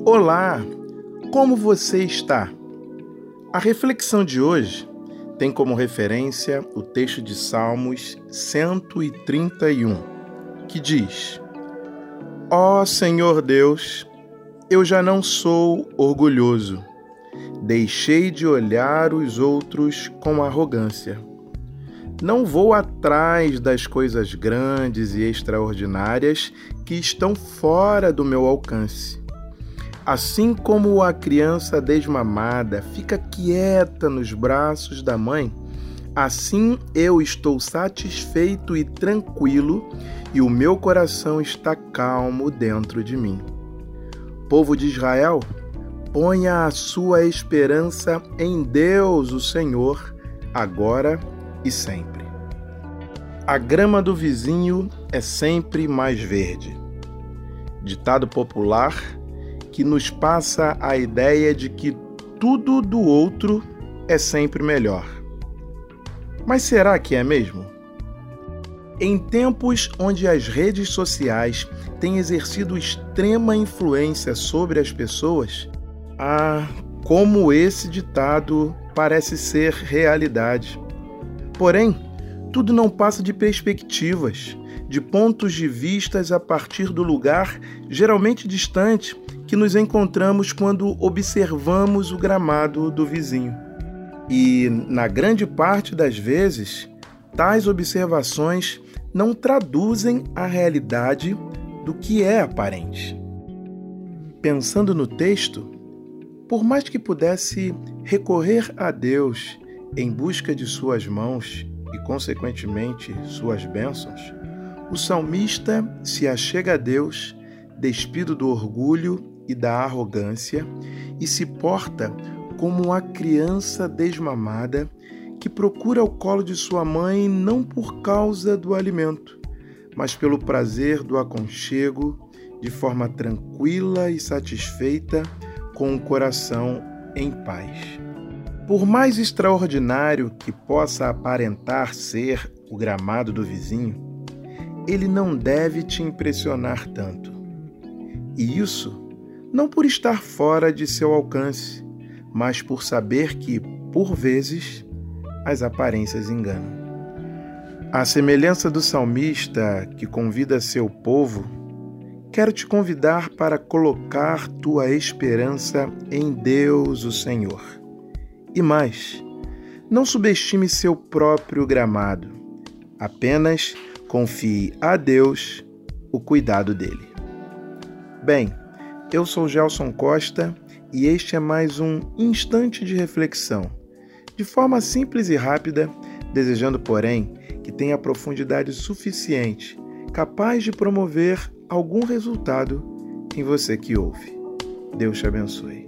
Olá, como você está? A reflexão de hoje tem como referência o texto de Salmos 131, que diz: Ó oh, Senhor Deus, eu já não sou orgulhoso, deixei de olhar os outros com arrogância. Não vou atrás das coisas grandes e extraordinárias que estão fora do meu alcance. Assim como a criança desmamada fica quieta nos braços da mãe, assim eu estou satisfeito e tranquilo e o meu coração está calmo dentro de mim. Povo de Israel, ponha a sua esperança em Deus, o Senhor, agora e sempre. A grama do vizinho é sempre mais verde. Ditado popular que nos passa a ideia de que tudo do outro é sempre melhor. Mas será que é mesmo? Em tempos onde as redes sociais têm exercido extrema influência sobre as pessoas, ah, como esse ditado parece ser realidade. Porém, tudo não passa de perspectivas, de pontos de vistas a partir do lugar geralmente distante que nos encontramos quando observamos o gramado do vizinho. E, na grande parte das vezes, tais observações não traduzem a realidade do que é aparente. Pensando no texto, por mais que pudesse recorrer a Deus em busca de suas mãos e, consequentemente, suas bênçãos, o salmista se achega a Deus despido do orgulho e da arrogância e se porta como uma criança desmamada que procura o colo de sua mãe não por causa do alimento, mas pelo prazer do aconchego, de forma tranquila e satisfeita, com o coração em paz. Por mais extraordinário que possa aparentar ser o gramado do vizinho, ele não deve te impressionar tanto. E isso não por estar fora de seu alcance, mas por saber que, por vezes, as aparências enganam. À semelhança do salmista que convida seu povo, quero te convidar para colocar tua esperança em Deus, o Senhor e mais, não subestime seu próprio gramado. Apenas confie a Deus o cuidado dele. Bem, eu sou Gelson Costa e este é mais um instante de reflexão, de forma simples e rápida, desejando, porém, que tenha profundidade suficiente, capaz de promover algum resultado em você que ouve. Deus te abençoe.